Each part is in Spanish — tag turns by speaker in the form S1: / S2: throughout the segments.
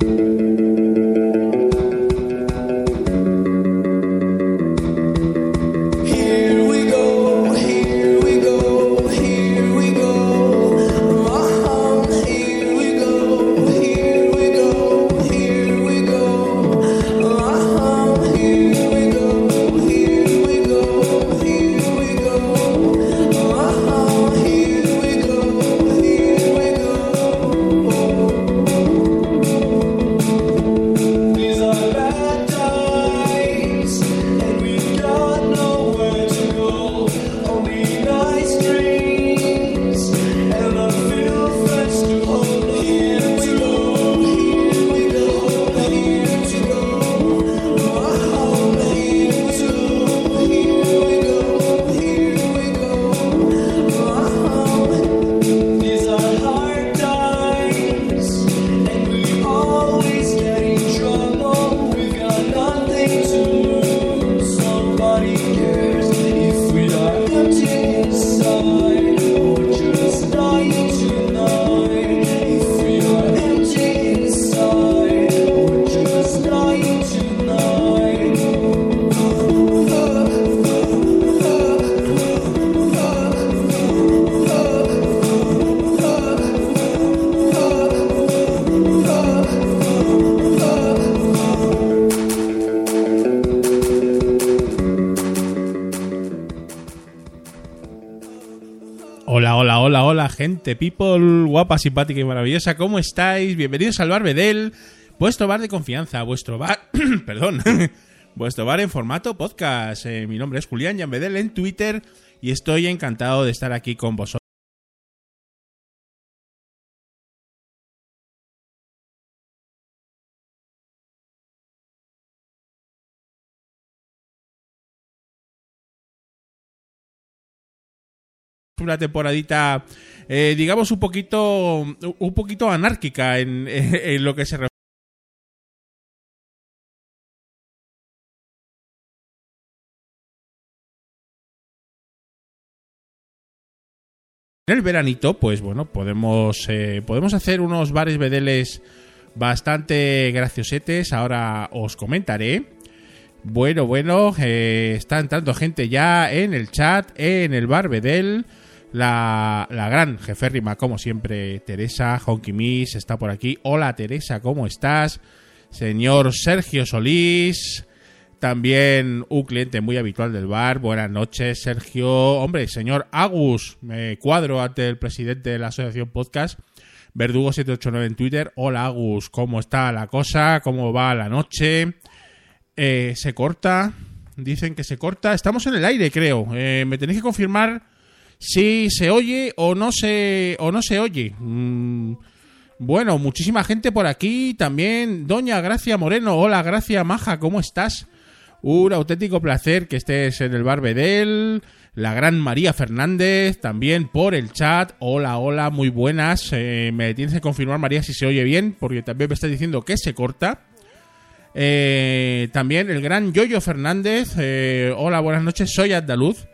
S1: Thank you. Gente, people, guapa, simpática y maravillosa, ¿cómo estáis? Bienvenidos al Bar Bedel, vuestro bar de confianza, vuestro bar, perdón, vuestro bar en formato podcast. Eh, mi nombre es Julián Jan Bedel en Twitter y estoy encantado de estar aquí con vosotros. una temporadita eh, digamos un poquito un poquito anárquica en, en lo que se refiere En el veranito, pues bueno, podemos, eh, podemos hacer unos bares bedeles bastante graciosetes. Ahora os comentaré. Bueno, bueno, eh, está entrando gente ya en el chat, en el bar bedel. La, la gran jeférrima, como siempre, Teresa Honky Miss está por aquí. Hola Teresa, ¿cómo estás? Señor Sergio Solís, también un cliente muy habitual del bar. Buenas noches, Sergio. Hombre, señor Agus, me cuadro ante el presidente de la asociación podcast. Verdugo789 en Twitter. Hola Agus, ¿cómo está la cosa? ¿Cómo va la noche? Eh, se corta. Dicen que se corta. Estamos en el aire, creo. Eh, me tenéis que confirmar si se oye o no se, o no se oye. Mm, bueno, muchísima gente por aquí. También Doña Gracia Moreno. Hola, Gracia Maja, ¿cómo estás? Un auténtico placer que estés en el bar Bedel. La gran María Fernández, también por el chat. Hola, hola, muy buenas. Eh, me tienes que confirmar, María, si se oye bien, porque también me estás diciendo que se corta. Eh, también el gran Yoyo Fernández. eh, hola, buenas noches, soy andaluz.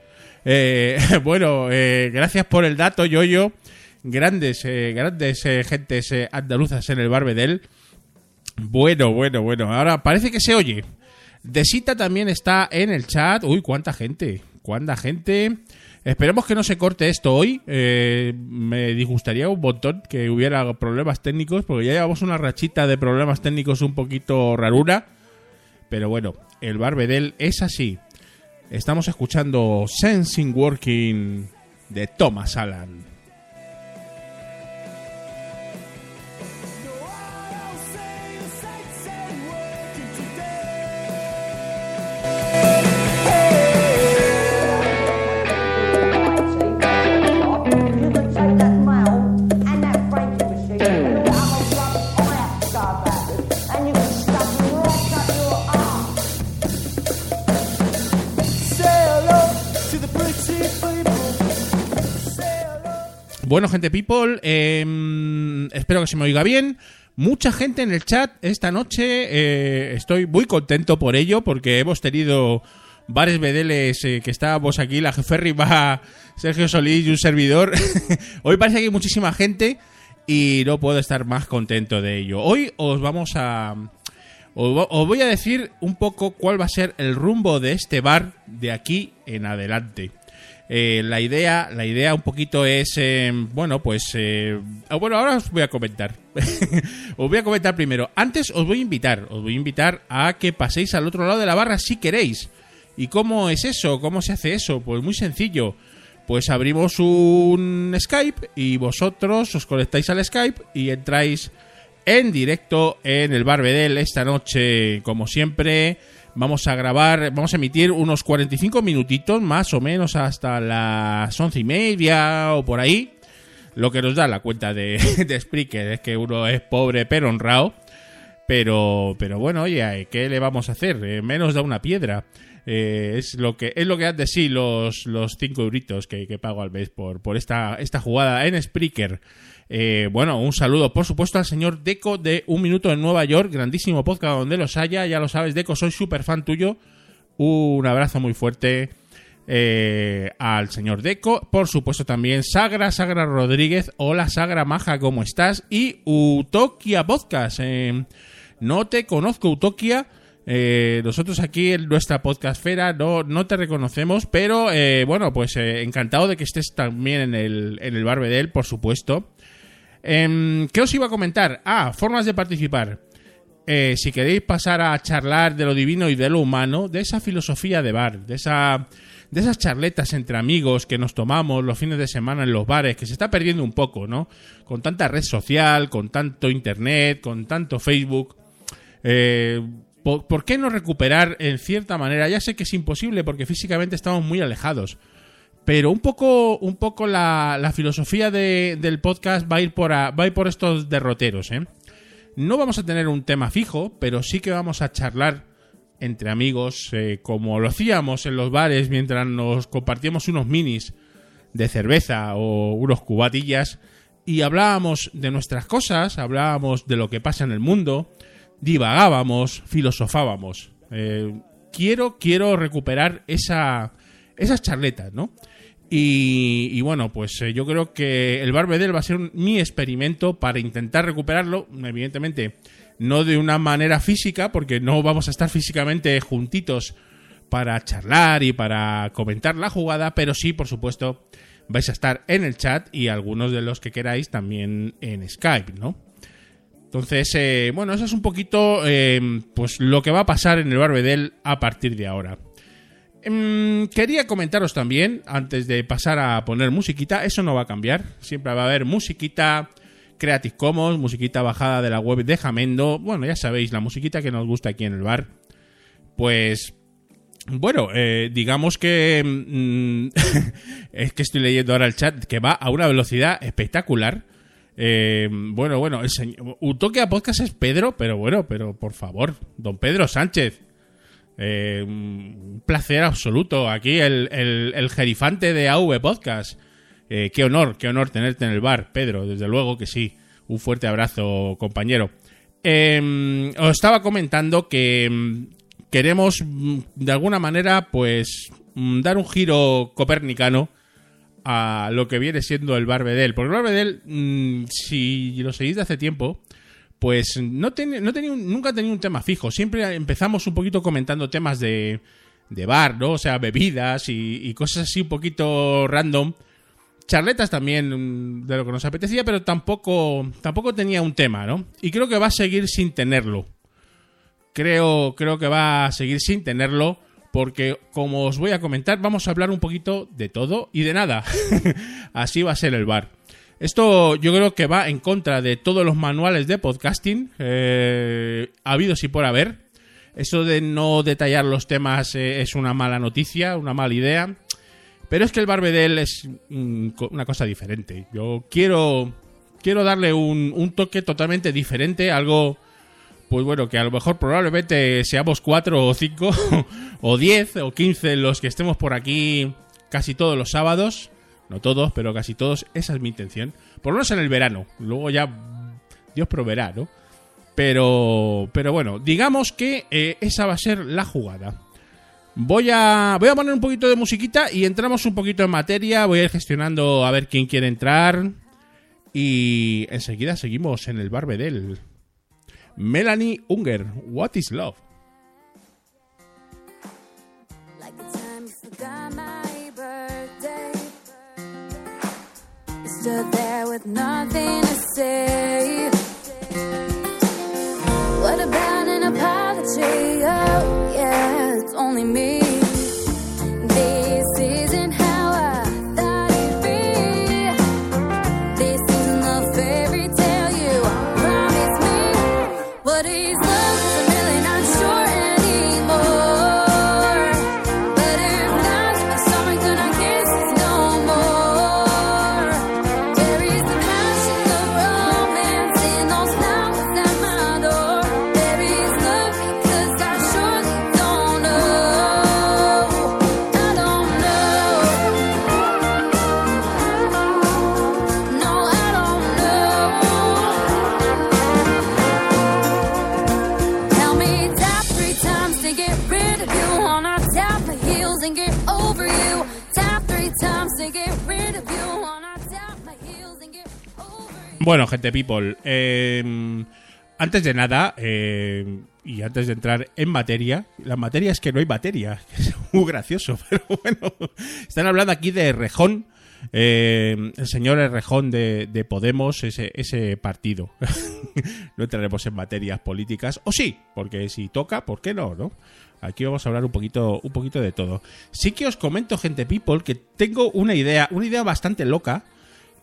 S1: Eh, bueno, eh, gracias por el dato, Yoyo. Grandes, eh, grandes gentes andaluzas en el Barbedel. Bueno, bueno, bueno. Ahora parece que se oye. Desita también está en el chat. Uy, cuánta gente. Cuánta gente. Esperemos que no se corte esto hoy. Me disgustaría un montón que hubiera problemas técnicos, porque ya llevamos una rachita de problemas técnicos un poquito rarura. Pero bueno, el Barbedel es así. Estamos escuchando Sensing Working de Thomas Allen. Bueno, gente people, eh, espero que se me oiga bien. Mucha gente en el chat esta noche, eh, estoy muy contento por ello, porque hemos tenido varios bedeles eh, que estábamos aquí, la jefe va Sergio Solís y un servidor. Hoy parece que hay muchísima gente y no puedo estar más contento de ello. Hoy os vamos a... Os voy a decir un poco cuál va a ser el rumbo de este bar de aquí en adelante. Eh, la idea, la idea un poquito es, eh, bueno, pues, eh, ah, bueno, ahora os voy a comentar. os voy a comentar primero. Antes os voy a invitar, os voy a invitar a que paséis al otro lado de la barra si queréis. ¿Y cómo es eso? ¿Cómo se hace eso? Pues muy sencillo. Pues abrimos un Skype y vosotros os conectáis al Skype y entráis en directo en el Bar Bedel esta noche, como siempre. Vamos a grabar, vamos a emitir unos 45 minutitos más o menos hasta las once y media o por ahí. Lo que nos da la cuenta de, de Spreaker es que uno es pobre pero honrado. Pero, pero bueno, oye, ¿qué le vamos a hacer? Eh, menos da una piedra. Eh, es lo que es lo que dan de sí los, los cinco euritos que, que pago al mes por, por esta, esta jugada en Spreaker. Eh, bueno, un saludo, por supuesto, al señor Deco de Un Minuto en Nueva York, grandísimo podcast donde los haya, ya lo sabes, Deco, soy súper fan tuyo. Un abrazo muy fuerte eh, al señor Deco, por supuesto también Sagra, Sagra Rodríguez, hola Sagra Maja, ¿cómo estás? Y Utokia Podcast, eh, no te conozco Utokia, nosotros aquí en nuestra podcastfera no, no te reconocemos, pero bueno, pues encantado de que estés también en el, en el Barbedel, por supuesto. Em, ¿Qué os iba a comentar? Ah, formas de participar. Eh, si queréis pasar a charlar de lo divino y de lo humano, de esa filosofía de bar, de esa de esas charletas entre amigos que nos tomamos los fines de semana en los bares, que se está perdiendo un poco, ¿no? Con tanta red social, con tanto internet, con tanto Facebook. Eh, ¿por, por qué no recuperar en cierta manera? Ya sé que es imposible porque físicamente estamos muy alejados. Pero un poco, un poco la, filosofía de- del podcast va a ir por a- va a ir por estos derroteros, ¿eh? No vamos a tener un tema fijo, pero sí que vamos a charlar entre amigos, eh, como lo hacíamos en los bares mientras nos compartíamos unos minis de cerveza o unos cubatillas y hablábamos de nuestras cosas, hablábamos de lo que pasa en el mundo, divagábamos, filosofábamos. Eh, quiero, quiero recuperar esa, esas charletas, ¿no? Y, bueno, pues eh, yo creo que el Barbedel va a ser un- mi experimento para intentar recuperarlo. Evidentemente, no de una manera física, porque no vamos a estar físicamente juntitos para charlar y para comentar la jugada, pero sí, por supuesto, vais a estar en el chat y algunos de los que queráis también en Skype, ¿no? Entonces, eh, bueno, eso es un poquito eh, pues lo que va a pasar en el Barbedel a partir de ahora. Em, quería comentaros también, antes de pasar a poner musiquita, eso no va a cambiar. Siempre va a haber musiquita Creative Commons, musiquita bajada de la web de Jamendo. Bueno, ya sabéis, la musiquita que nos gusta aquí en el bar. Pues, bueno, eh, digamos que... mm, es que estoy leyendo ahora el chat, que va a una velocidad espectacular. Eh, bueno, bueno, el señor, Utoquia Podcast es Pedro, pero bueno, pero por favor, don Pedro Sánchez. Eh, un placer absoluto. Aquí el, el, el jerifante de AV Podcast. Eh, qué honor, qué honor tenerte en el bar, Pedro. Desde luego que sí. Un fuerte abrazo, compañero. Eh, os estaba comentando que mm, queremos, mm, de alguna manera, pues, mm, dar un giro copernicano a lo que viene siendo el Barbedel. Porque el Barbedel, mm, si lo seguís de hace tiempo, pues no, ten- no tenía un- nunca tenido un tema fijo. Siempre empezamos un poquito comentando temas de, de bar, ¿no? O sea, bebidas y, y cosas así un poquito random. Charletas también mm, de lo que nos apetecía, pero tampoco, tampoco tenía un tema, ¿no? Y creo que va a seguir sin tenerlo. Creo, creo que va a seguir sin tenerlo. Porque, como os voy a comentar, vamos a hablar un poquito de todo y de nada. Así va a ser el bar. Esto yo creo que va en contra de todos los manuales de podcasting eh, habidos y por haber. Eso de no detallar los temas eh, es una mala noticia, una mala idea. Pero es que el Barbedel es mm, una cosa diferente. Yo quiero, quiero darle un, un toque totalmente diferente, algo, pues bueno, que a lo mejor probablemente seamos cuatro o cinco, o diez o quince los que estemos por aquí casi todos los sábados. No todos, pero casi todos, esa es mi intención. Por lo menos en el verano. Luego ya Dios proveerá, ¿no? Pero, pero bueno, digamos que eh, esa va a ser la jugada. Voy a, voy a poner un poquito de musiquita y entramos un poquito en materia. Voy a ir gestionando a ver quién quiere entrar. Y enseguida seguimos en el Barbedel. Melanie Unger, What is Love?
S2: Stood there with nothing to say. What about an apology? Oh, yeah, it's only me.
S1: Bueno, gente people, eh, antes de nada, eh, y antes de entrar en materia, la materia es que no hay materia, es muy gracioso, pero bueno, están hablando aquí de Rejón, eh, el señor Rejón de, de Podemos, ese, ese partido. no entraremos en materias políticas, o sí, porque si toca, ¿por qué no? no? Aquí vamos a hablar un poquito, un poquito de todo. Sí que os comento, gente people, que tengo una idea, una idea bastante loca,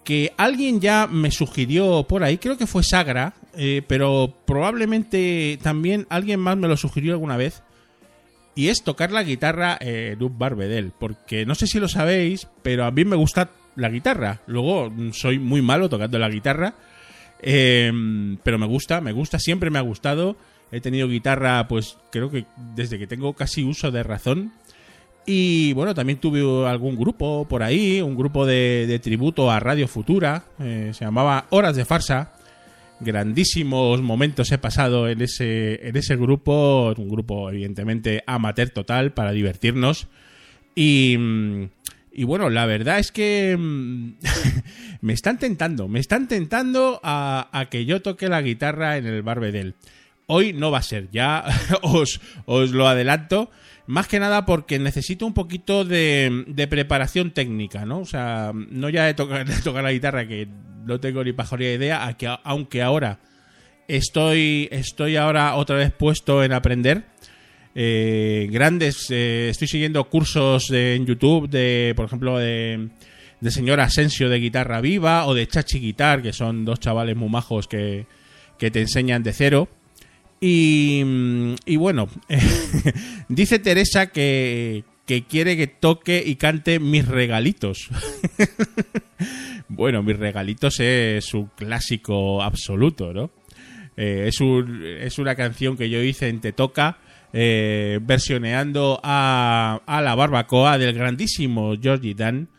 S1: que alguien ya me sugirió por ahí, creo que fue Sagra, eh, pero probablemente también alguien más me lo sugirió alguna vez, y es tocar la guitarra en un barbedel, porque no sé si lo sabéis, pero a mí me gusta la guitarra, luego mm, soy muy malo tocando la guitarra, eh, pero me gusta, me gusta, siempre me ha gustado, he tenido guitarra pues creo que desde que tengo casi uso de razón, y bueno, también tuve algún grupo por ahí, un grupo de, tributo a Radio Futura, eh, se llamaba Horas de Farsa. Grandísimos momentos he pasado en ese, en ese grupo, un grupo evidentemente amateur total para divertirnos. Y, mm, y bueno, la verdad es que mm, me están tentando, me están tentando a, a que yo toque la guitarra en el Barbedel. Hoy no va a ser, ya os, os lo adelanto. Más que nada porque necesito un poquito de, de preparación técnica, ¿no? O sea, no ya de tocar, de tocar la guitarra, que no tengo ni pajoría idea, aunque ahora estoy, estoy ahora otra vez puesto en aprender. Eh, grandes, eh, estoy siguiendo cursos de- en YouTube de, por ejemplo, de, de señor Asensio de guitarra viva o de Chachi Guitar, que son dos chavales muy majos que, que te enseñan de cero. Y, mm, y bueno, dice Teresa que, que quiere que toque y cante mis regalitos. bueno, mis regalitos es un clásico absoluto, ¿no? Eh, es, un- es una canción que yo hice en Te Toca, eh, versioneando a, a la barbacoa del grandísimo Georgie Dan.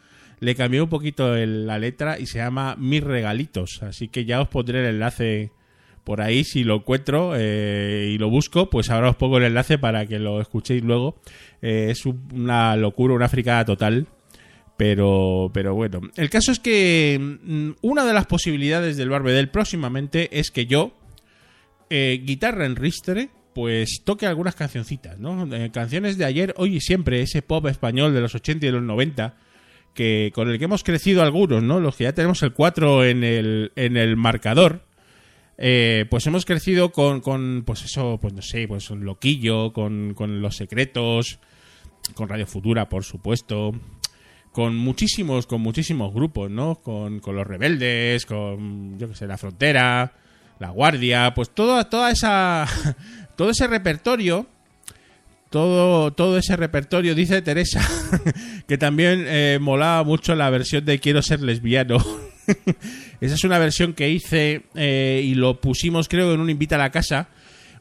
S1: Le cambié un poquito la letra y se llama Mis regalitos. Así que ya os pondré el enlace por ahí si lo encuentro eh, y lo busco, pues ahora os pongo el enlace para que lo escuchéis luego. Eh, es un- una locura, una fricada total. Pero, pero bueno, el caso es que mm, una de las posibilidades del Barbedel próximamente es que yo, eh, guitarra en ristre, pues toque algunas cancioncitas, ¿no? Canciones de ayer, hoy y siempre, ese pop español de los 80 y de los 90, que con el que hemos crecido algunos, ¿no? Los que ya tenemos el 4 en el, en el marcador, eh, pues hemos crecido con, con, pues eso, pues no sé, pues un loquillo, con, con los secretos, con Radio Futura, por supuesto, con muchísimos, con muchísimos grupos, ¿no? Con, con los rebeldes, con, yo que sé, la frontera, la guardia, pues toda, toda esa, todo ese repertorio, todo, todo ese repertorio, dice Teresa, que también eh, molaba mucho la versión de Quiero ser lesbiano. Esa es una versión que hice eh, y lo pusimos, creo, en un invita a la casa.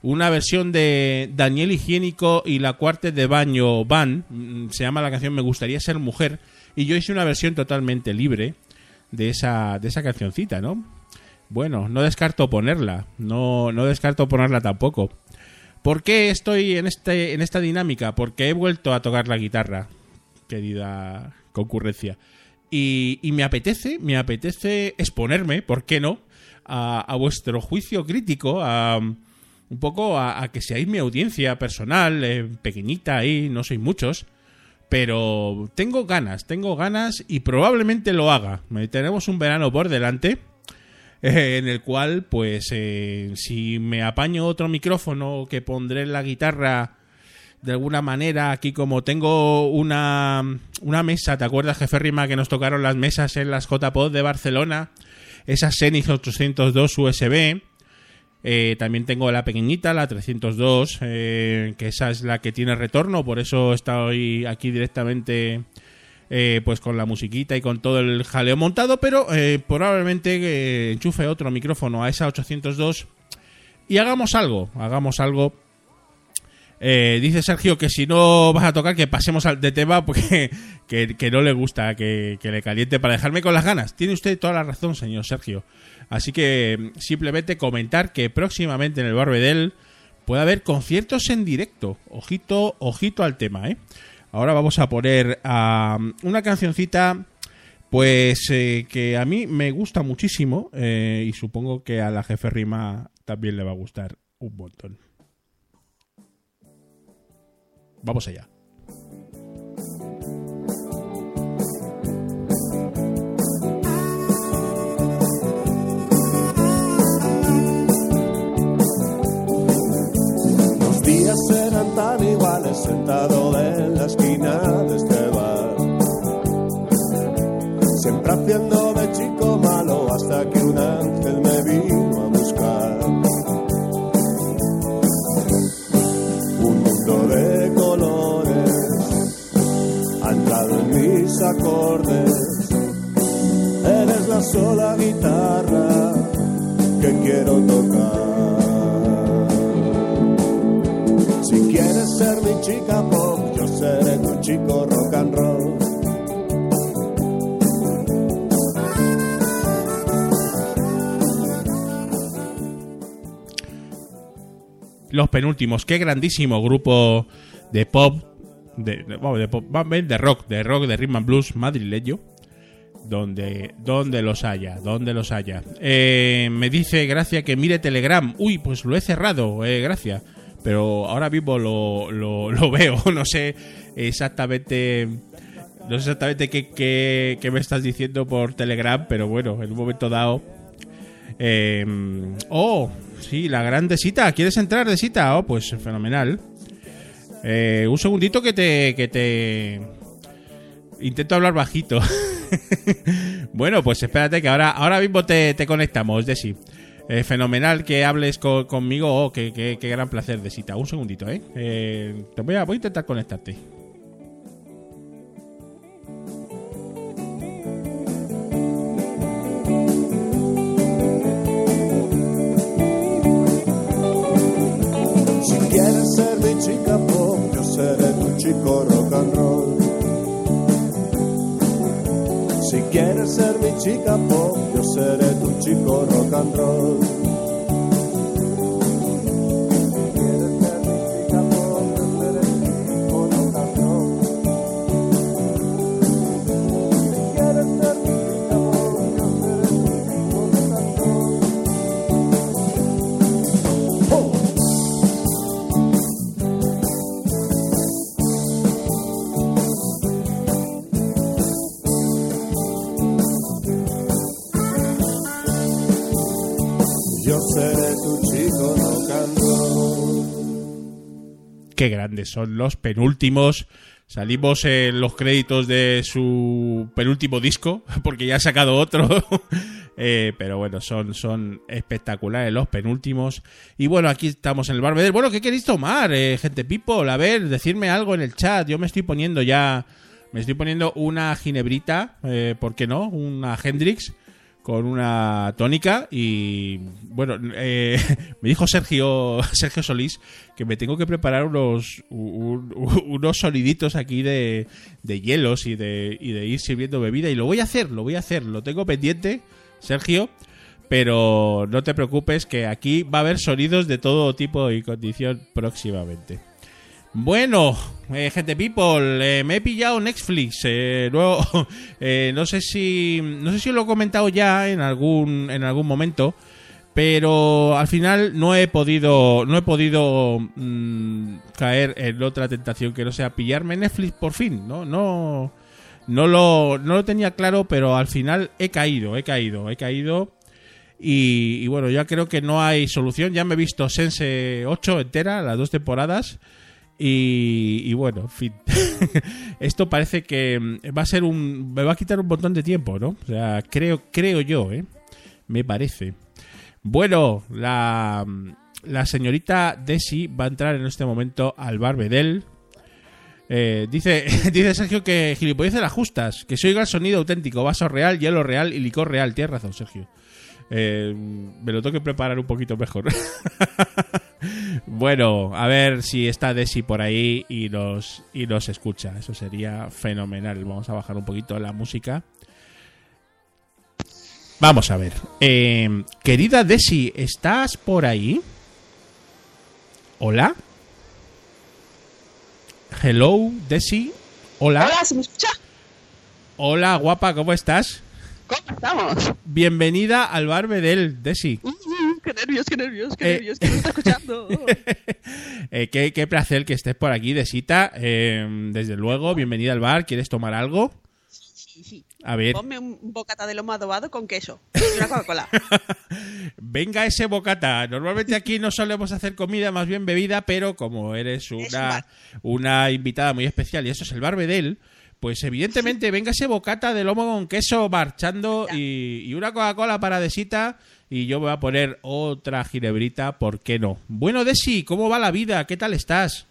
S1: una versión de Daniel Higiénico y la cuarte de baño Van. mm, Se llama la canción Me gustaría ser mujer. Y yo hice una versión totalmente libre de esa, de esa cancioncita, ¿no? Bueno, no descarto ponerla. No, no descarto ponerla tampoco. ¿Por qué estoy en, este, en esta dinámica? Porque he vuelto a tocar la guitarra, querida concurrencia. Y, me apetece, me apetece exponerme, ¿por qué no? A, vuestro juicio crítico, a un poco a, que seáis mi audiencia personal, eh, pequeñita ahí, no sois muchos. Pero tengo ganas, tengo ganas y probablemente lo haga. Tenemos un verano por delante eh, en el cual, pues, eh, si me apaño otro micrófono que pondré en la guitarra de alguna manera, aquí como tengo una, una mesa, ¿te acuerdas, jefe Rima, que nos tocaron las mesas en las JPod de Barcelona? Esas Xenix 802 USB. También tengo la pequeñita, la 302, eh, que esa es la que tiene retorno, por eso estoy aquí directamente eh, pues con la musiquita y con todo el jaleo montado, pero eh, probablemente enchufe otro micrófono a esa 802 y hagamos algo, hagamos algo. Eh, dice Sergio que si no vas a tocar que pasemos al de tema porque que, no le gusta que, que le caliente para dejarme con las ganas. Tiene usted toda la razón, señor Sergio. Así que mm, simplemente comentar que próximamente en el Barbedel puede haber conciertos en directo. Ojito, ojito al tema, ¿eh? Ahora vamos a poner a una cancioncita, pues eh, que a mí me gusta muchísimo eh, y supongo que a la jefe Rima también le va a gustar un montón. Vamos allá.
S3: Los días eran tan iguales sentado en la esquina de este bar. Siempre haciendo de chico malo hasta que un ángel me vino acordes. Eres la sola guitarra que quiero tocar. Si quieres ser mi chica pop, yo seré tu chico rock and roll.
S1: Los penúltimos, qué grandísimo grupo de pop, de, de- de pop, de rock, de rock, de rhythm and blues madrileño. Donde, donde los haya, donde los haya. Eh, me dice Gracia que mire Telegram. Uy, pues lo he cerrado, eh, Gracia. Pero ahora mismo lo, lo, lo veo. No sé exactamente. No sé exactamente qué, qué, qué me estás diciendo por Telegram, pero bueno, en un momento dado. Eh, oh, sí, la gran Desita. ¿Quieres entrar, Desita? Oh, pues fenomenal. Eh, un segundito que te, que te. Intento hablar bajito. bueno, pues espérate que ahora, ahora mismo te, te conectamos, Desi. Eh, fenomenal que hables co- conmigo. Oh, qué, qué- qué gran placer, Desita. Un segundito, ¿eh? Eh, te voy a, voy a intentar conectarte.
S3: Si quieres ser mi chica chico rock and roll. Si quieres ser mi chica pop, yo seré tu chico rock and roll.
S1: Qué grandes son los penúltimos. Salimos en los créditos de su penúltimo disco, porque ya ha sacado otro. Eh, pero bueno, son, son espectaculares los penúltimos. Y bueno, aquí estamos en el Barbeder. Bueno, ¿qué queréis tomar, eh, gente people? A ver, decirme algo en el chat. Yo me estoy poniendo ya. Me estoy poniendo una ginebrita, eh, ¿por qué no? Una Hendrix. Con una tónica y bueno, eh, me dijo Sergio Sergio Solís que me tengo que preparar unos un- un- unos soniditos aquí de, de hielos y de, y de ir sirviendo bebida y lo voy a hacer, lo voy a hacer, lo tengo pendiente, Sergio, pero no te preocupes que aquí va a haber sonidos de todo tipo y condición próximamente. Bueno, eh, gente people, eh, me he pillado Netflix. Eh, luego, eh, no sé si no sé si lo he comentado ya en algún en algún momento, pero al final no he podido no he podido mm, caer en otra tentación que no sea pillarme Netflix por fin. No no no lo no lo tenía claro, pero al final he caído, he caído, he caído. Y, y bueno, ya creo que no hay solución. Ya me he visto Sense 8 entera, las dos temporadas. Y, bueno, en fin. Esto parece que mm, va a ser un. Me va a quitar un montón de tiempo, ¿no? O sea, creo, creo yo, ¿eh? Me parece. Bueno, la, la señorita Desi va a entrar en este momento al bar Bedel. Eh, dice, dice Sergio que gilipolleces las justas, que se oiga el sonido auténtico, vaso real, hielo real y licor real. Tienes razón, Sergio. Eh, me lo tengo que preparar un poquito mejor. bueno, a ver si está Desi por ahí y nos, y escucha. Eso sería fenomenal. Vamos a bajar un poquito la música. Vamos a ver. Eh, querida Desi, ¿estás por ahí? ¿Hola? Hello, Desi. Hola.
S4: Hola, ¿se me escucha?
S1: Hola, guapa, ¿cómo estás?
S4: ¿Cómo estamos?
S1: Bienvenida al bar Bedel, Desi.
S4: Qué nervios, qué nervios, qué
S1: Eh.
S4: nervios, que me está escuchando.
S1: Eh, qué, qué placer que estés por aquí, Desita. Eh, desde luego, bienvenida al bar. ¿Quieres tomar algo?
S4: Sí, sí.
S1: A ver,
S4: Ponme un bocata de lomo adobado con queso y una Coca-Cola.
S1: venga ese bocata. Normalmente aquí no solemos hacer comida, más bien bebida, pero como eres
S4: un
S1: una, una invitada muy especial y eso es el bar Bedel, pues evidentemente venga ese bocata de lomo con queso marchando y, y una Coca-Cola para Desita y yo voy a poner otra ginebrita, ¿por qué no? Bueno, Desi, ¿cómo va la vida? ¿Qué tal estás?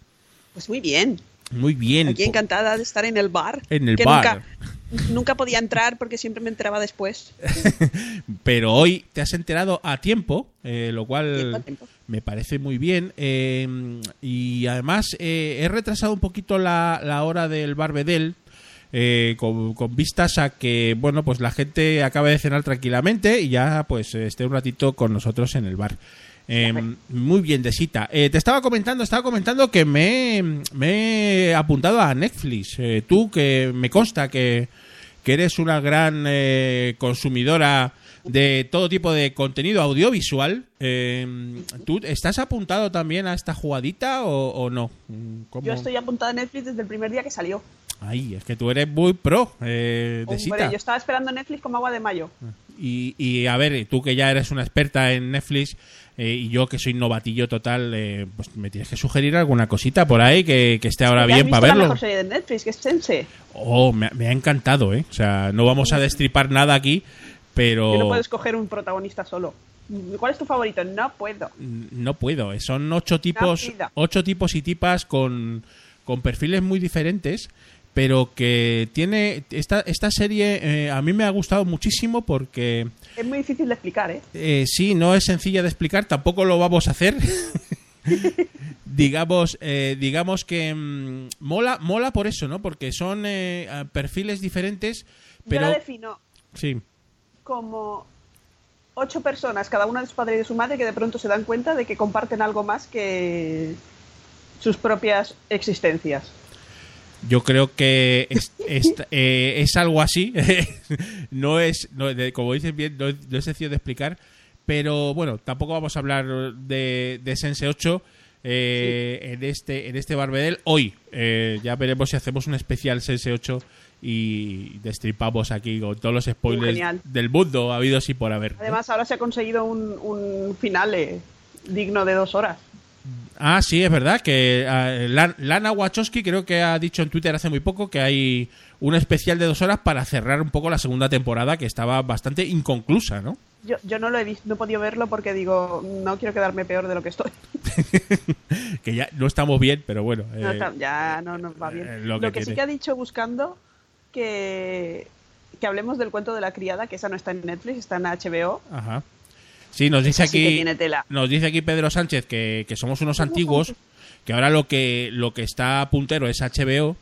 S4: Pues muy bien.
S1: Muy bien.
S4: Aquí encantada de estar en el bar.
S1: En el
S4: que
S1: bar.
S4: Nunca, nunca podía entrar porque siempre me enteraba después.
S1: Pero hoy te has enterado a tiempo, eh, lo cual
S4: Tiempo a tiempo.
S1: me parece muy bien. eh, y además eh, he retrasado un poquito la, la hora del Barbedel. Eh, con, con vistas a que bueno pues la gente acabe de cenar tranquilamente y ya pues esté un ratito con nosotros en el bar Eh, muy bien Desita Eh, te estaba comentando estaba comentando que me, me he apuntado a Netflix Eh, tú que me consta que, que eres una gran eh, consumidora de todo tipo de contenido audiovisual. eh, ¿Tú estás apuntado también a esta jugadita o, o no? ¿Cómo?
S4: Yo estoy apuntada a Netflix desde el primer día que salió.
S1: Ay, es que tú eres muy pro, eh,
S4: Hombre,
S1: Desita.
S4: yo estaba esperando Netflix como agua de mayo.
S1: Y, y, a ver, tú que ya eres una experta en Netflix eh, y yo que soy novatillo total, eh, pues me tienes que sugerir alguna cosita por ahí que, que esté ahora bien para
S4: la
S1: verlo.
S4: mejor serie de Netflix, que es Sense.
S1: Oh, me, me ha encantado, ¿eh? O sea, no vamos a destripar nada aquí, pero...
S4: Que no puedes coger un protagonista solo. ¿Cuál es tu favorito? No puedo.
S1: No puedo, eh. son ocho tipos, ocho tipos y tipas con, con perfiles muy diferentes, pero que tiene esta, esta serie eh, a mí me ha gustado muchísimo porque
S4: Es muy difícil de explicar, ¿eh?
S1: eh, sí, no es sencilla de explicar, tampoco lo vamos a hacer. digamos, eh, digamos que mm, mola, mola por eso, ¿no? Porque son eh, perfiles diferentes,
S4: Yo
S1: pero
S4: la defino
S1: sí.
S4: como ocho personas, cada una de su padre y de su madre, que de pronto se dan cuenta de que comparten algo más que sus propias existencias.
S1: Yo creo que es, es, eh, es algo así. no es, no, de- como dices bien, no, es- no es sencillo de explicar. Pero bueno, tampoco vamos a hablar de, de Sense 8 eh, en este en este Barbedel hoy. Eh, ya veremos si hacemos un especial Sense 8 y destripamos aquí con todos los spoilers
S4: Genial.
S1: del mundo habidos y por haber.
S4: Además, ahora se ha conseguido un, un final eh, digno de dos horas.
S1: Ah, sí, es verdad que ah, Lan- Lana Wachowski creo que ha dicho en Twitter hace muy poco que hay un especial de dos horas para cerrar un poco la segunda temporada que estaba bastante inconclusa, ¿no?
S4: Yo, yo no lo he visto, no he podido verlo porque digo, no quiero quedarme peor de lo que estoy.
S1: que ya no estamos bien, pero bueno.
S4: No,
S1: eh,
S4: está- ya no nos va bien.
S1: eh,
S4: lo
S1: lo
S4: que,
S1: que
S4: sí que ha dicho buscando que que hablemos del cuento de la criada, que esa no está en Netflix, está en HBO.
S1: Ajá. Sí, nos dice
S4: Esa sí que
S1: aquí,
S4: tiene tela.
S1: nos dice aquí Pedro Sánchez que, que somos unos antiguos, que ahora lo que lo que está puntero es HBO.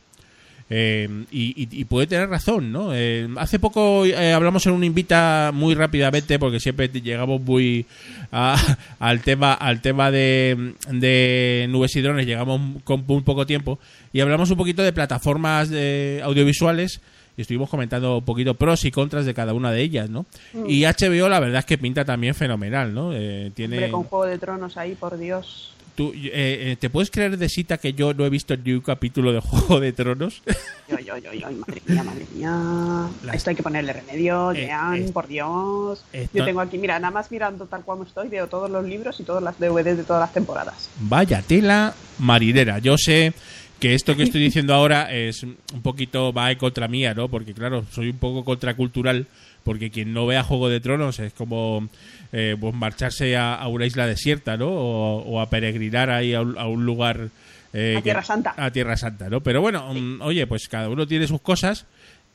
S1: eh, y, y- y puede tener razón, ¿no? Eh, hace poco eh, hablamos en un invita muy rápidamente porque siempre llegamos muy a- al tema al tema de, de nubes y drones, llegamos con muy poco tiempo y hablamos un poquito de plataformas de audiovisuales y estuvimos comentando un poquito pros y contras de cada una de ellas, ¿no?
S4: Mm.
S1: Y HBO la verdad es que pinta también fenomenal, ¿no? Eh, tiene
S4: Hombre, con Juego de Tronos ahí, por Dios.
S1: tú, eh, eh, ¿Te puedes creer de cita que yo no he visto ni un capítulo de Juego de Tronos?
S4: Yo, yo, yo, yo, madre mía, madre mía.
S1: La-
S4: Esto hay que ponerle remedio,
S1: Eh,
S4: Jean, por Dios.
S1: esto-
S4: Yo tengo aquí, mira, nada más mirando tal cual estoy, veo todos los libros y todas las DVDs de todas las temporadas.
S1: Vaya tela marinera. Yo sé que esto que estoy diciendo ahora es un poquito va en contra mía, ¿no? Porque claro, soy un poco contracultural, porque quien no vea Juego de Tronos es como eh, pues marcharse a, a una isla desierta, ¿no? O, o a peregrinar ahí a un, a un lugar... eh,
S4: A
S1: que-
S4: Tierra Santa.
S1: A Tierra Santa, ¿no? Pero bueno, mm, oye, pues cada uno tiene sus cosas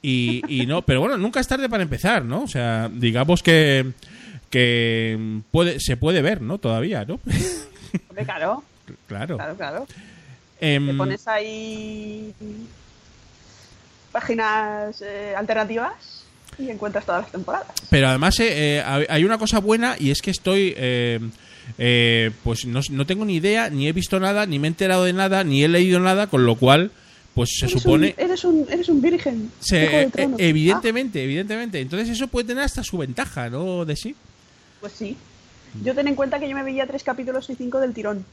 S1: y, y no, pero bueno, nunca es tarde para empezar, ¿no? O sea, digamos que que puede se puede ver, ¿no? Todavía, ¿no?
S4: Hombre, claro,
S1: claro.
S4: claro, claro.
S1: Em,
S4: Te pones ahí páginas eh, alternativas y encuentras todas las temporadas.
S1: Pero además eh, eh, hay una cosa buena y es que estoy... pues no, no tengo ni idea, ni he visto nada, ni me he enterado de nada, ni he leído nada, con lo cual, pues se
S4: Eres
S1: supone...
S4: un- eres, un, eres un virgen.
S1: se- evidentemente, evidentemente. Entonces eso puede tener hasta su ventaja, ¿no? De sí.
S4: Pues sí. Yo ten en cuenta que yo me veía tres capítulos y cinco del tirón.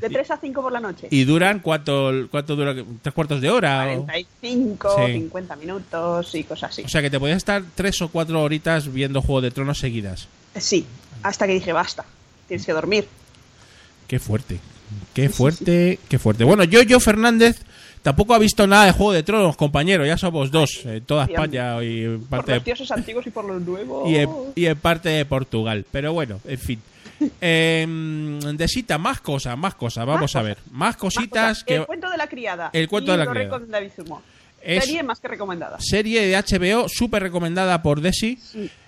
S4: De tres a cinco por la noche.
S1: ¿Y duran cuánto, cuánto dura? ¿Tres cuartos de hora? o-
S4: 45,
S1: Sí.
S4: 50 minutos y cosas así.
S1: O sea que te podías estar tres o cuatro horitas viendo Juego de Tronos seguidas.
S4: Sí, hasta que dije basta. Tienes que dormir.
S1: Qué fuerte. Qué fuerte, qué fuerte. Bueno, yo, yo, Fernández, tampoco ha visto nada de Juego de Tronos, compañero. Ya somos dos, en toda España y en
S4: Por
S1: parte
S4: los
S1: de,
S4: dioses antiguos y por los nuevos.
S1: y en, y en parte de Portugal. Pero bueno, en fin. Eh, Desita, más cosas, más cosas. Vamos
S4: Más
S1: a ver. Más
S4: Más
S1: cositas
S4: cosas.
S1: que...
S4: El cuento de la criada.
S1: El cuento
S4: Y
S1: de la
S4: lo
S1: criada.
S4: recomendadísimo.
S1: Es-
S4: Serie más que recomendada.
S1: Serie de HBO súper recomendada por Desi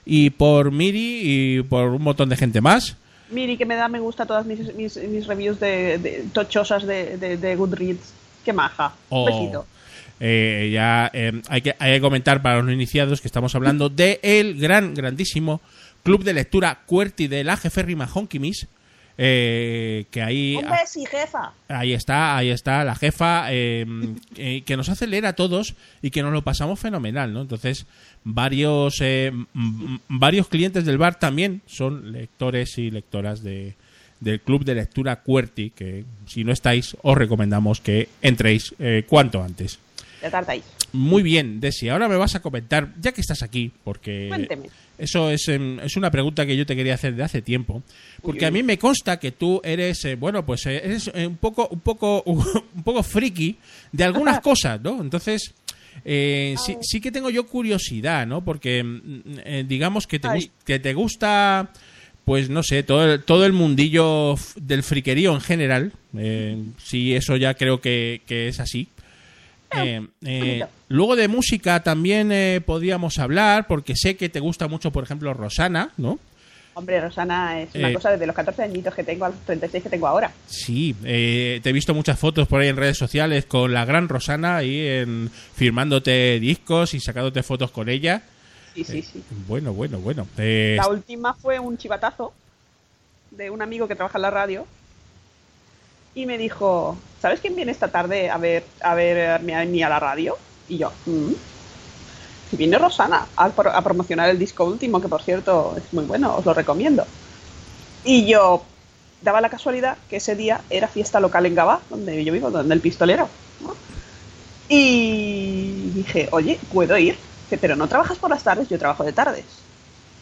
S1: y por Miri y por un montón de gente más.
S4: Miri, que me da me gusta todas mis, mis, mis reviews de, de- tochosas de, de, de Goodreads. Qué maja.
S1: Oh,
S4: Besito.
S1: eh, ya eh, hay, que, hay que comentar para los no iniciados que estamos hablando de el gran, grandísimo club de lectura Cuerti de la Jeferrima Honkimis. Eh, que ahí
S4: besi, jefa.
S1: ahí está ahí está la jefa eh, eh, que nos hace leer a todos y que nos lo pasamos fenomenal no entonces varios eh, varios clientes del bar también son lectores y lectoras de del club de lectura Cuerti que si no estáis os recomendamos que entréis eh, cuanto antes
S4: Ya tardáis.
S1: muy bien, Desi. Ahora me vas a comentar, ya que estás aquí, porque
S4: Cuénteme.
S1: Eso es, em, es una pregunta que yo te quería hacer de hace tiempo. Porque a mí me consta que tú eres, eh, bueno, pues eh, eres eh, un poco, un poco, un poco friki de algunas cosas, ¿no? Entonces, eh, sí, sí que tengo yo curiosidad, ¿no? Porque mm, digamos que te, que te gusta, pues no sé, todo el, todo el mundillo del friquerío en general. Sí, eso ya creo que, que es así. Eh, eh,
S4: bonito.
S1: luego de música también eh, podíamos hablar, porque sé que te gusta mucho, por ejemplo, Rosana, ¿no?
S4: Hombre, Rosana es una
S1: Eh.
S4: cosa desde los 14 añitos que tengo a los 36 que tengo ahora.
S1: Sí, eh, te he visto muchas fotos por ahí en redes sociales con la gran Rosana ahí en, firmándote discos y sacándote fotos con ella.
S4: Sí, sí, sí.
S1: Bueno, bueno, bueno. Eh,
S4: La última fue un chivatazo de un amigo que trabaja en la radio y me dijo, ¿sabes quién viene esta tarde a ver a verme a a la radio? Y yo, "Mm". Viene Rosana a, pro- a promocionar el disco último, que por cierto es muy bueno, os lo recomiendo. Y yo daba la casualidad que ese día era fiesta local en Gabá, donde yo vivo, donde el pistolero. Y dije, oye, ¿puedo ir? Pero no trabajas por las tardes, yo trabajo de tardes.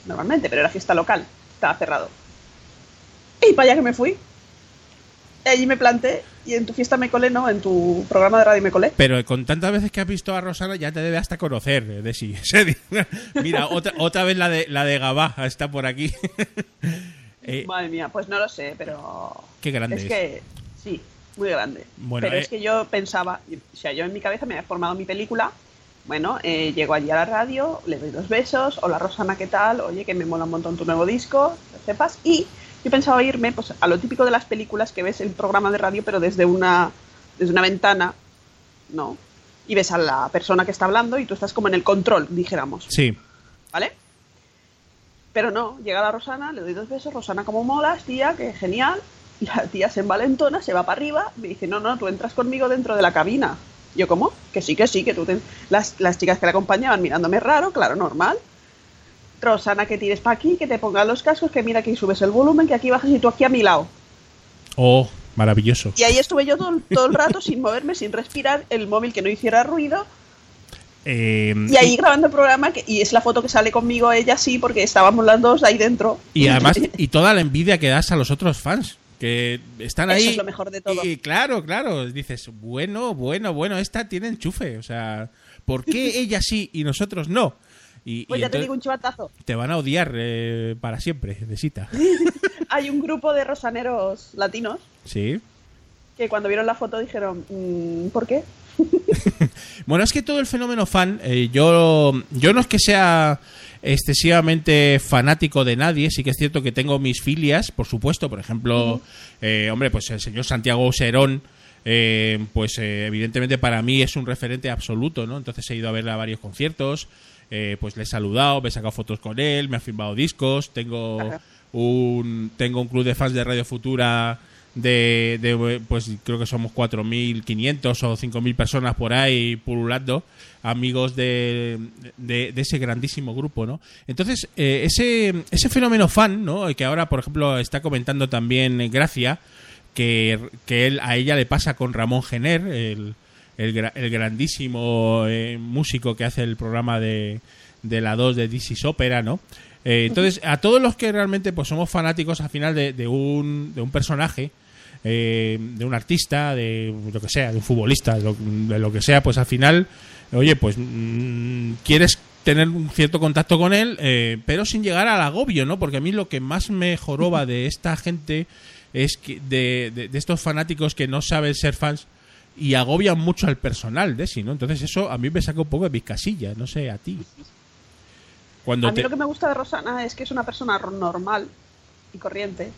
S4: Normalmente, pero era fiesta local, estaba cerrado. Y para allá que me fui. Allí me planté y en tu fiesta me colé, no, en tu programa de radio me colé.
S1: pero con tantas veces que has visto a Rosana ya te debe hasta conocer, eh, Desi. Mira, otra, otra vez la de, la de Gabá está por aquí. Eh,
S4: Madre mía, pues no lo sé, pero.
S1: Qué grande
S4: Es
S1: es.
S4: que. Sí, muy grande.
S1: Bueno,
S4: pero
S1: eh.
S4: es que yo pensaba. O sea, yo en mi cabeza me había formado mi película Bueno, eh, llego allí a la radio, le doy dos besos, hola Rosana, ¿qué tal? Oye, que me mola un montón tu nuevo disco, que sepas. Y yo pensaba irme pues, a lo típico de las películas que ves el programa de radio, pero desde una, desde una ventana, ¿no? Y ves a la persona que está hablando y tú estás como en el control, dijéramos.
S1: Sí.
S4: ¿Vale? Pero no, llega la Rosana, le doy dos besos, Rosana, como molas, tía, que genial. Y la tía se envalentona, se va para arriba, me dice, no, no, tú entras conmigo dentro de la cabina. Yo, ¿cómo? Que sí, que sí, que tú... te-". Las, las chicas que la acompañaban mirándome raro, claro, normal. Rosana, que tires para aquí, que te pongan los cascos, que mira aquí subes el volumen, que aquí bajas y tú aquí a mi lado.
S1: Oh, maravilloso.
S4: Y ahí estuve yo todo, todo el rato sin moverme, sin respirar, el móvil que no hiciera ruido,
S1: Eh,
S4: y ahí grabando el programa, que, y es la foto que sale conmigo ella sí, porque estábamos las dos ahí dentro.
S1: Y además, y toda la envidia que das a los otros fans, que están
S4: Eso
S1: ahí.
S4: es lo mejor de todo.
S1: Y claro, claro, dices, bueno, bueno, bueno, esta tiene enchufe. O sea, ¿por qué ella sí y nosotros no? Y,
S4: Pues
S1: y
S4: ya te digo un chivatazo.
S1: te van a odiar eh, para siempre, de cita.
S4: Hay un grupo de rosaneros latinos
S1: Sí.
S4: que cuando vieron la foto dijeron, "Mm, ¿por qué?
S1: Bueno, es que todo el fenómeno fan, eh, yo, yo no es que sea excesivamente fanático de nadie, sí que es cierto que tengo mis filias, por supuesto, por ejemplo, eh, hombre, pues el señor Santiago Serón, eh, pues eh, evidentemente para mí es un referente absoluto, ¿no? Entonces he ido a verle a varios conciertos, eh, pues le he saludado, me he sacado fotos con él, me ha firmado discos, tengo
S4: Ajá.
S1: un tengo un club de fans de Radio Futura de, de, pues creo que somos 4.500 o 5.000 personas por ahí pululando amigos de, de, de ese grandísimo grupo no entonces eh, ese ese fenómeno fan no que ahora por ejemplo está comentando también Gracia que, que él, a ella le pasa con Ramón Gener el, el, gra- el grandísimo eh, músico que hace el programa de, de la 2 de This Ópera, ¿no? Eh, entonces, a todos los que realmente pues somos fanáticos al final de, un, de un personaje, eh, de un artista, de lo que sea, de un futbolista, de lo, de lo que sea, pues al final, oye, pues mm, quieres tener un cierto contacto con él, eh, pero sin llegar al agobio, ¿no? Porque a mí lo que más me joroba de esta gente es que de- de estos fanáticos que no saben ser fans y agobian mucho al personal de sí, ¿no? Entonces eso a mí me saca un poco de mis casillas, no sé, a ti. Cuando
S4: A mí
S1: te...
S4: lo que me gusta de Rosana es que es una persona normal y corriente,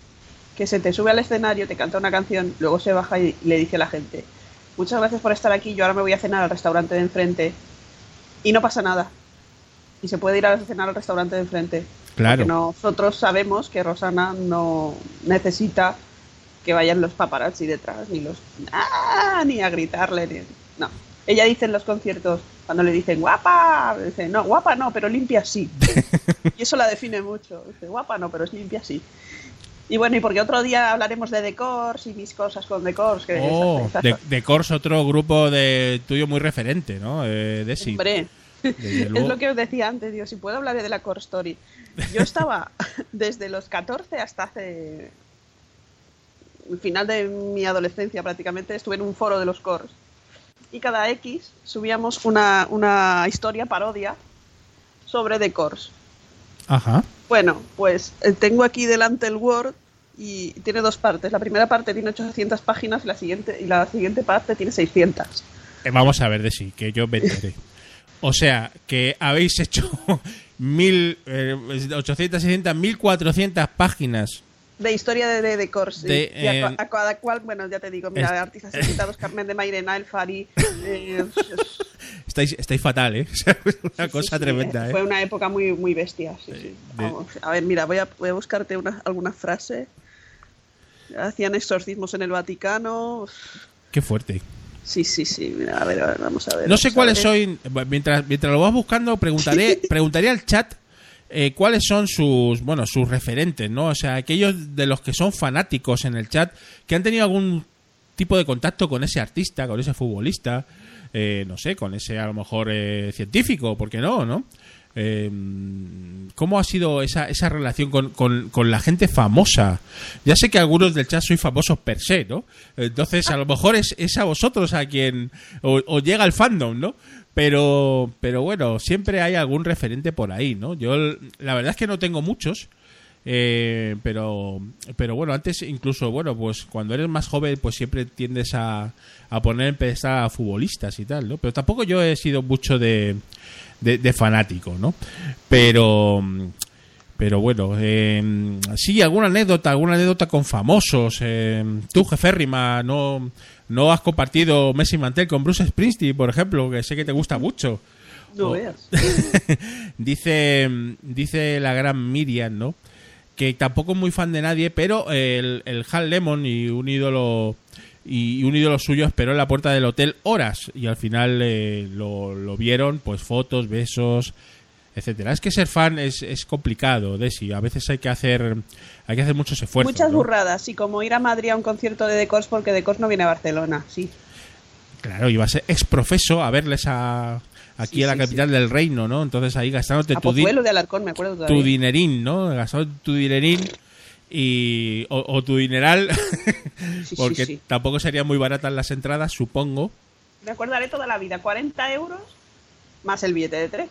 S4: que se te sube al escenario, te canta una canción, luego se baja y le dice a la gente, muchas gracias por estar aquí, yo ahora me voy a cenar al restaurante de enfrente y no pasa nada. Y se puede ir a cenar al restaurante de enfrente.
S1: Claro.
S4: Porque nosotros sabemos que Rosana no necesita que vayan los paparazzi detrás, ni los... ¡Ah! Ni a gritarle, ni... No. Ella dice en los conciertos, cuando le dicen guapa, dice, no, guapa no, pero limpia sí. y eso la define mucho. Dice, guapa no, pero es limpia sí. Y bueno, y porque otro día hablaremos de Decors y mis cosas con Decors. Que
S1: Oh,
S4: esas- esas-
S1: otro grupo de tuyo muy referente, ¿no? Eh, de sí.
S4: Hombre, es lo que os decía antes, digo, si puedo hablar de la Core Story. Yo estaba desde los 14 hasta hace final de mi adolescencia prácticamente, estuve en un foro de los Cores. Y cada X subíamos una, una historia parodia sobre The Cores.
S1: Ajá.
S4: Bueno, pues eh, tengo aquí delante el Word y tiene dos partes. La primera parte tiene 800 páginas y la siguiente, y la siguiente parte tiene 600.
S1: Eh, vamos a ver de sí, que yo me enteré. O sea, que habéis hecho mil, eh, 800, 600, 1400 páginas.
S4: De historia de, de, de y a,
S1: eh,
S4: a cada cual, bueno, ya te digo, mira,
S1: es-
S4: artistas invitados, Carmen de Mairena, El Fari. eh,
S1: Estáis, estáis fatal, ¿eh? O sea, es una
S4: sí,
S1: cosa
S4: sí,
S1: tremenda,
S4: Fue
S1: ¿eh?
S4: una época muy, muy bestia, sí, sí.
S1: de-
S4: Vamos, a ver, mira, voy a, voy a buscarte una, alguna frase. Hacían exorcismos en el Vaticano.
S1: Qué fuerte.
S4: Sí, sí, sí, mira, a ver, a ver, vamos a ver.
S1: No sé cuáles son. Mientras, mientras lo vas buscando, preguntaré, preguntaré al chat eh, cuáles son sus, bueno, sus referentes, ¿no? O sea, aquellos de los que son fanáticos en el chat que han tenido algún tipo de contacto con ese artista, con ese futbolista, eh, no sé, con ese a lo mejor eh, científico, ¿por qué no, no? Eh, ¿Cómo ha sido esa, esa relación con, con- con la gente famosa? Ya sé que algunos del chat sois famosos per se, ¿no? Entonces, a lo mejor es, es a vosotros a quien os llega el fandom, ¿no? Pero, pero bueno, siempre hay algún referente por ahí, ¿no? Yo, la verdad es que no tengo muchos. Eh, pero pero bueno antes incluso bueno pues cuando eres más joven pues siempre tiendes a, a poner en pedestal a futbolistas y tal no pero tampoco yo he sido mucho de, de, de fanático no pero pero bueno eh, sí alguna anécdota alguna anécdota con famosos eh, tú jeférrima no no has compartido Messi Mantel con Bruce Springsteen por ejemplo que sé que te gusta mucho
S4: No veas.
S1: dice dice la gran Miriam, ¿no? Que tampoco es muy fan de nadie, pero el, el Hal Lemon y un ídolo y un ídolo suyo esperó en la puerta del hotel horas y al final eh, lo, lo vieron, pues fotos, besos, etcétera. Es que ser fan es, es complicado, Desi. A veces hay que hacer hay que hacer muchos esfuerzos.
S4: Muchas
S1: ¿no?
S4: burradas, y como ir a Madrid a un concierto de Decors porque Decors no viene a Barcelona, sí.
S1: Claro, ibas exprofeso a verles a aquí
S4: Sí,
S1: a la
S4: sí,
S1: capital del reino, ¿no? Entonces ahí gastándote
S4: A
S1: tu, di-
S4: de Alarcón, me acuerdo todavía.
S1: tu dinerín, ¿no? Gastado tu dinerín y o, o tu dineral, porque tampoco serían muy baratas las entradas, supongo.
S4: Me acordaré toda la vida, 40 euros más el billete de tren.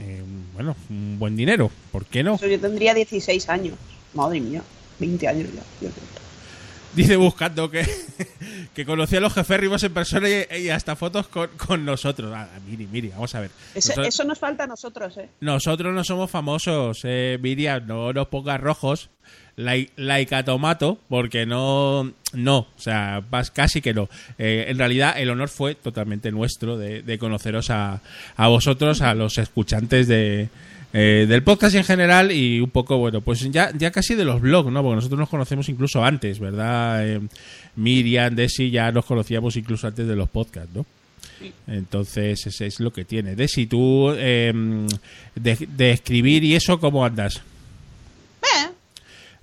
S1: Eh, bueno, un buen dinero, ¿por qué no?
S4: Yo tendría 16 años. Madre mía, 20 años ya. Dios.
S1: Dice buscando que, que conocía a los jeférrimos en persona y, y hasta fotos con, con nosotros. Ah, miri, miri, vamos a ver. Nosotros-
S4: eso nos falta a nosotros, ¿eh?
S1: Nosotros no somos famosos, eh, Miriam, no nos pongas rojos. Lai- Laica Tomato, porque no, no, o sea, casi que no. Eh, en realidad, el honor fue totalmente nuestro de, conoceros a, a vosotros, a los escuchantes de, eh, del podcast en general y un poco, bueno, pues ya, ya casi de los blogs, ¿no? Porque nosotros nos conocemos incluso antes, ¿verdad? Eh, Miriam, Desi, ya nos conocíamos incluso antes de los podcasts, ¿no? Entonces, ese es lo que tiene. Desi, tú, eh, de, de escribir y eso, ¿cómo andas?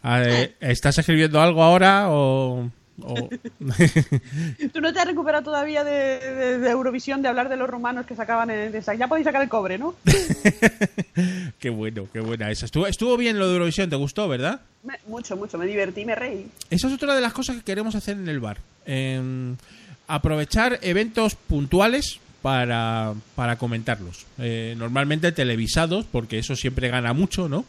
S1: Ah, eh, ¿Estás escribiendo algo ahora o...? o-
S4: ¿Tú no te has recuperado todavía de, de- de Eurovisión de hablar de los romanos que sacaban en esa? Ya podéis sacar el cobre, ¿no?
S1: qué bueno, qué buena esa. Estuvo, estuvo bien lo de Eurovisión, ¿te gustó, verdad?
S4: Me- mucho, mucho. Me divertí, me reí.
S1: Esa es otra de las cosas que queremos hacer en el bar. Em, aprovechar eventos puntuales para, para comentarlos. Eh, normalmente televisados, porque eso siempre gana mucho, ¿no?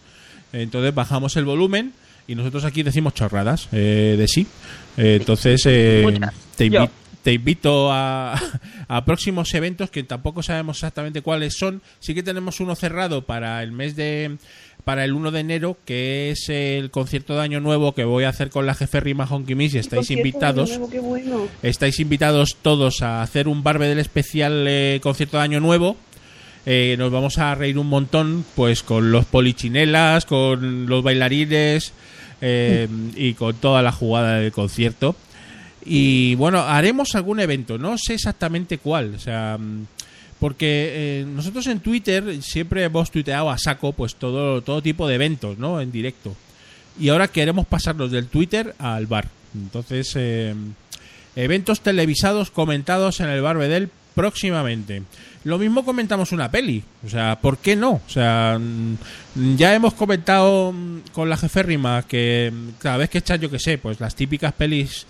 S1: Entonces bajamos el volumen y nosotros aquí decimos chorradas eh, de sí. Eh, entonces eh, te, invito a, a próximos eventos que tampoco sabemos exactamente cuáles son. Sí que tenemos uno cerrado para el mes de para el 1 de enero, que es el concierto de Año Nuevo que voy a hacer con la jefe Rima Honky Miss y estáis invitados.
S4: nuevo, qué bueno.
S1: Estáis invitados todos a hacer un Barbe del especial eh, concierto de Año Nuevo. Eh, nos vamos a reír un montón, pues con los polichinelas, con los bailarines eh, y con toda la jugada del concierto. Y bueno, haremos algún evento, no sé exactamente cuál, o sea, mm, porque eh, nosotros en Twitter siempre hemos tuiteado a saco, pues todo, todo tipo de eventos, ¿no? En directo. Y ahora queremos pasarnos del Twitter al bar. Entonces, eh, eventos televisados comentados en el bar Bedel próximamente. Lo mismo comentamos una peli. O sea, ¿por qué no? O sea, mm, ya hemos comentado mm, con la jeférrima que mm, cada vez que echan, yo que sé, pues las típicas pelis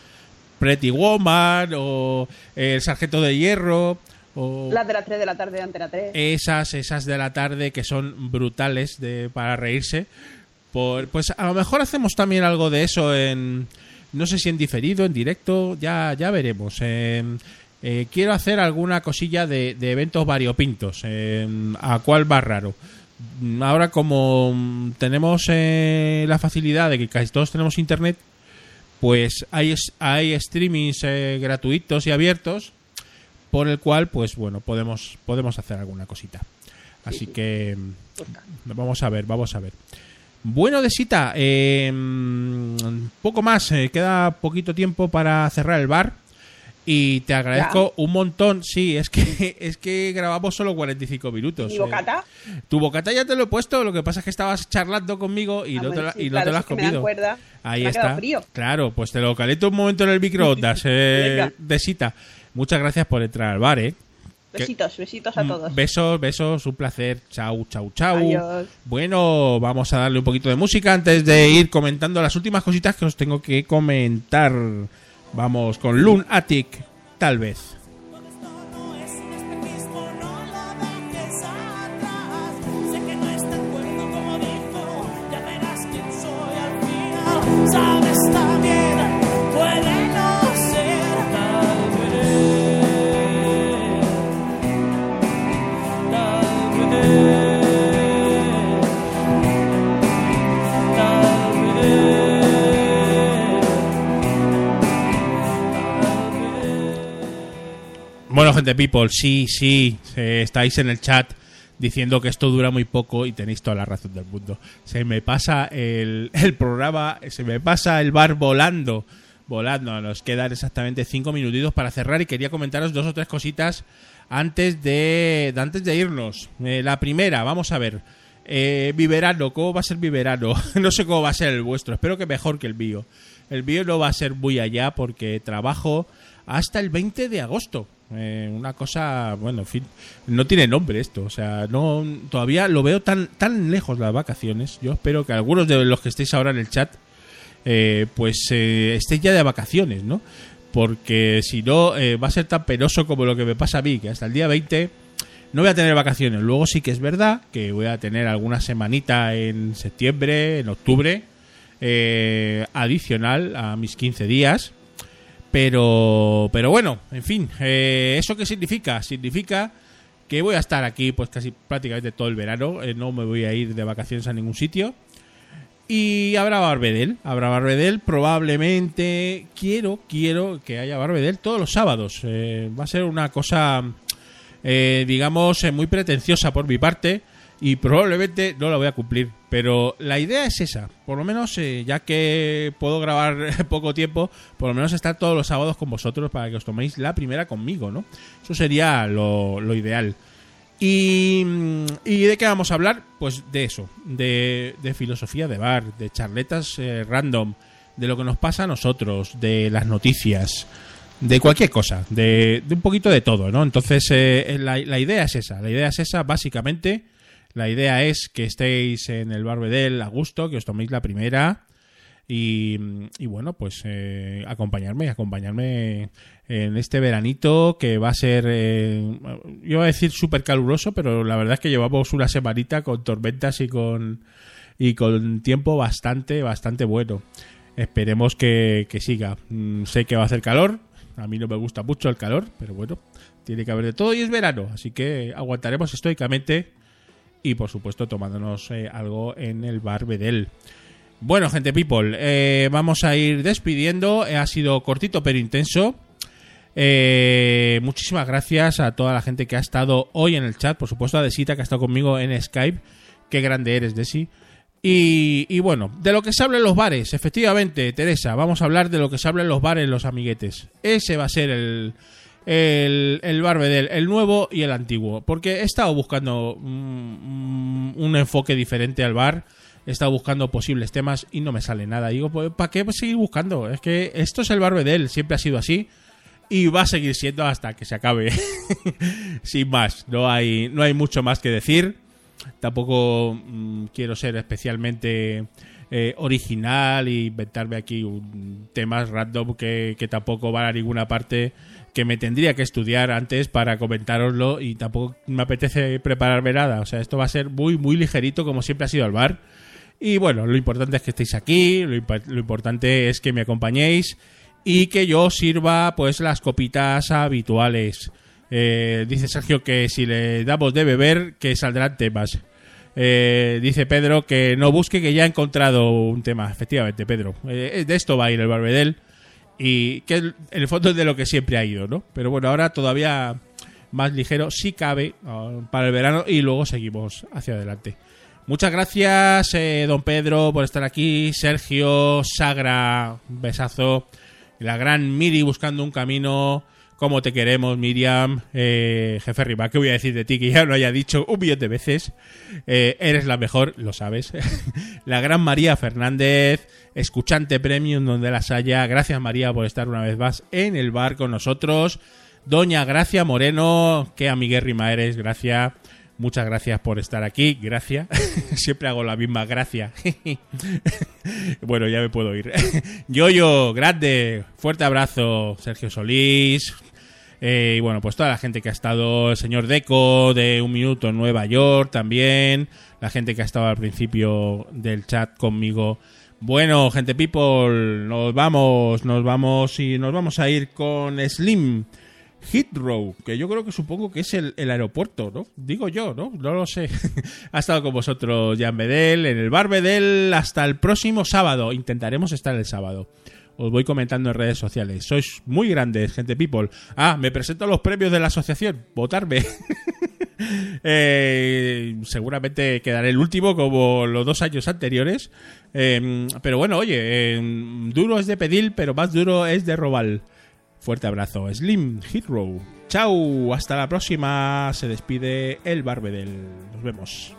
S1: Pretty Woman o El Sargento de Hierro o
S4: Las de las 3 de la tarde de Antena 3.
S1: esas, esas de la tarde que son brutales de, para reírse. Por, pues a lo mejor hacemos también algo de eso en, no sé si en diferido, en directo, ya, ya veremos. Eh, eh, quiero hacer alguna cosilla de, de eventos variopintos. eh, ¿A cuál más raro? Mm, Ahora como mm, tenemos eh, la facilidad de que casi todos tenemos internet, pues hay, hay streamings gratuitos y abiertos por el cual, pues bueno, podemos, podemos hacer alguna cosita. Así que mm, vamos a ver, vamos a ver. Bueno, Desita, eh, mm, poco más, queda poquito tiempo para cerrar el bar. Y te agradezco un montón. Sí, es que es que grabamos solo 45 minutos.
S4: ¿Mi
S1: eh.
S4: bocata?
S1: Tu bocata ya te lo he puesto, lo que pasa es que estabas charlando conmigo y
S4: Ah,
S1: no te,
S4: bueno,
S1: la,
S4: sí,
S1: y no
S4: claro,
S1: te lo has comido. Ahí
S4: Me
S1: está.
S4: frío.
S1: Claro, pues te lo caliento un momento en el microondas, eh,
S4: Venga.
S1: Desita. Muchas gracias por entrar al bar, eh.
S4: Besitos, besitos a
S1: Mm,
S4: todos.
S1: Besos, besos, un placer. Chau, chau, chau.
S4: Adiós.
S1: Bueno, vamos a darle un poquito de música antes de ir comentando las últimas cositas que os tengo que comentar. Vamos con Loon Attic, tal vez. Gente people, sí, sí, estáis en el chat diciendo que esto dura muy poco y tenéis toda la razón del mundo. Se me pasa el, programa, se me pasa el bar volando, volando. Nos quedan exactamente cinco minutitos para cerrar y quería comentaros dos o tres cositas antes de, de- antes de irnos. Eh, la primera, vamos a ver. Eh, mi verano, ¿cómo va a ser mi verano? no sé cómo va a ser el vuestro, espero que mejor que el mío. El mío no va a ser muy allá porque trabajo hasta el 20 de agosto. Eh, una cosa, bueno, en fin, no tiene nombre esto, o sea, no todavía lo veo tan tan lejos las vacaciones. Yo espero que algunos de los que estéis ahora en el chat eh, pues eh, estéis ya de vacaciones, ¿no? Porque si no, eh, va a ser tan penoso como lo que me pasa a mí, que hasta el día 20 no voy a tener vacaciones. Luego sí que es verdad que voy a tener alguna semanita en septiembre, en octubre, eh, adicional a mis 15 días. Pero, pero bueno, en fin, eh, ¿eso qué significa? Significa que voy a estar aquí pues casi prácticamente todo el verano, eh, no me voy a ir de vacaciones a ningún sitio. Y habrá Barbedel, habrá Barbedel, probablemente quiero, quiero que haya Barbedel todos los sábados. Eh, va a ser una cosa, digamos, muy pretenciosa por mi parte y probablemente no la voy a cumplir. Pero la idea es esa, por lo menos eh, ya que puedo grabar poco tiempo, por lo menos estar todos los sábados con vosotros para que os toméis la primera conmigo, ¿no? Eso sería lo, lo ideal. Y, mm, ¿Y de qué vamos a hablar? Pues de eso, de, de filosofía de bar, de charletas eh, random, de lo que nos pasa a nosotros, de las noticias, de cualquier cosa, de, de un poquito de todo, ¿no? Entonces, eh, la, la idea es esa, la idea es esa, básicamente, la idea es que estéis en el Barbedel a gusto, que os toméis la primera y, bueno, pues eh, acompañarme, acompañarme en este veranito que va a ser, eh, yo iba a decir súper caluroso, pero la verdad es que llevamos una semanita con tormentas y con, y con tiempo bastante, bastante bueno. Esperemos que, que siga. Mm, sé que va a hacer calor, a mí no me gusta mucho el calor, pero bueno, tiene que haber de todo y es verano, así que aguantaremos estoicamente y por supuesto tomándonos eh, algo en el bar Bedel. Bueno, gente people, eh, vamos a ir despidiendo. Eh, ha sido cortito pero intenso. Eh, muchísimas gracias a toda la gente que ha estado hoy en el chat. Por supuesto a Desita que ha estado conmigo en Skype. Qué grande eres, Desi. Y, y bueno, de lo que se habla en los bares, efectivamente, Teresa, vamos a hablar de lo que se habla en los bares, los amiguetes. Ese va a ser el, el, el Barbedel, el nuevo y el antiguo. Porque he estado buscando mm, un enfoque diferente al bar. He estado buscando posibles temas y no me sale nada. Digo, pues, ¿para qué seguir buscando? Es que esto es el Barbedel, siempre ha sido así. Y va a seguir siendo hasta que se acabe. Sin más, no hay, no hay mucho más que decir. Tampoco mm, quiero ser especialmente eh, original e inventarme aquí un, temas random que, que tampoco van a ninguna parte que me tendría que estudiar antes para comentároslo y tampoco me apetece prepararme nada. O sea, esto va a ser muy, muy ligerito como siempre ha sido el bar. Y bueno, lo importante es que estéis aquí, lo, importante es que me acompañéis y que yo sirva pues las copitas habituales. Eh, dice Sergio que si le damos de beber, que saldrán temas. Eh, dice Pedro que no busque, que ya ha encontrado un tema. Efectivamente, Pedro. Eh, de esto va a ir el Barbedel. Y que en el fondo es de lo que siempre ha ido, ¿no? Pero bueno, ahora todavía más ligero, si cabe, ah, para el verano y luego seguimos hacia adelante. Muchas gracias, eh, don Pedro, por estar aquí. Sergio, Sagra, besazo. La gran Miri buscando un camino. Cómo te queremos, Miriam. Eh, jefe Riva, ¿qué voy a decir de ti? Que ya lo haya dicho un millón de veces. Eh, eres la mejor, lo sabes. la gran María Fernández, escuchante premium donde las haya. Gracias, María, por estar una vez más en el bar con nosotros. Doña Gracia Moreno, qué amiguérrima eres, gracias. Muchas gracias por estar aquí, gracias. Siempre hago la misma gracia. bueno, ya me puedo ir. Yoyo, grande, fuerte abrazo, Sergio Solís. Eh, y bueno, pues toda la gente que ha estado, el señor Deco de Un Minuto en Nueva York también, la gente que ha estado al principio del chat conmigo. Bueno, gente people, nos vamos, nos vamos y nos vamos a ir con Slim. Heathrow, que yo creo que supongo que es el, aeropuerto, ¿no? Digo yo, ¿no? No lo sé. ha estado con vosotros Jan Bedel en el Bar Bedel hasta el próximo sábado. Intentaremos estar el sábado. Os voy comentando en redes sociales. Sois muy grandes, gente people. Ah, me presento a los premios de la asociación. Votarme. Eh, seguramente quedaré el último como los dos años anteriores. Eh, pero bueno, oye, eh, duro es de pedir, pero más duro es de robar. Fuerte abrazo. Slim Hero. Chau, hasta la próxima. Se despide el Barbedel. Nos vemos.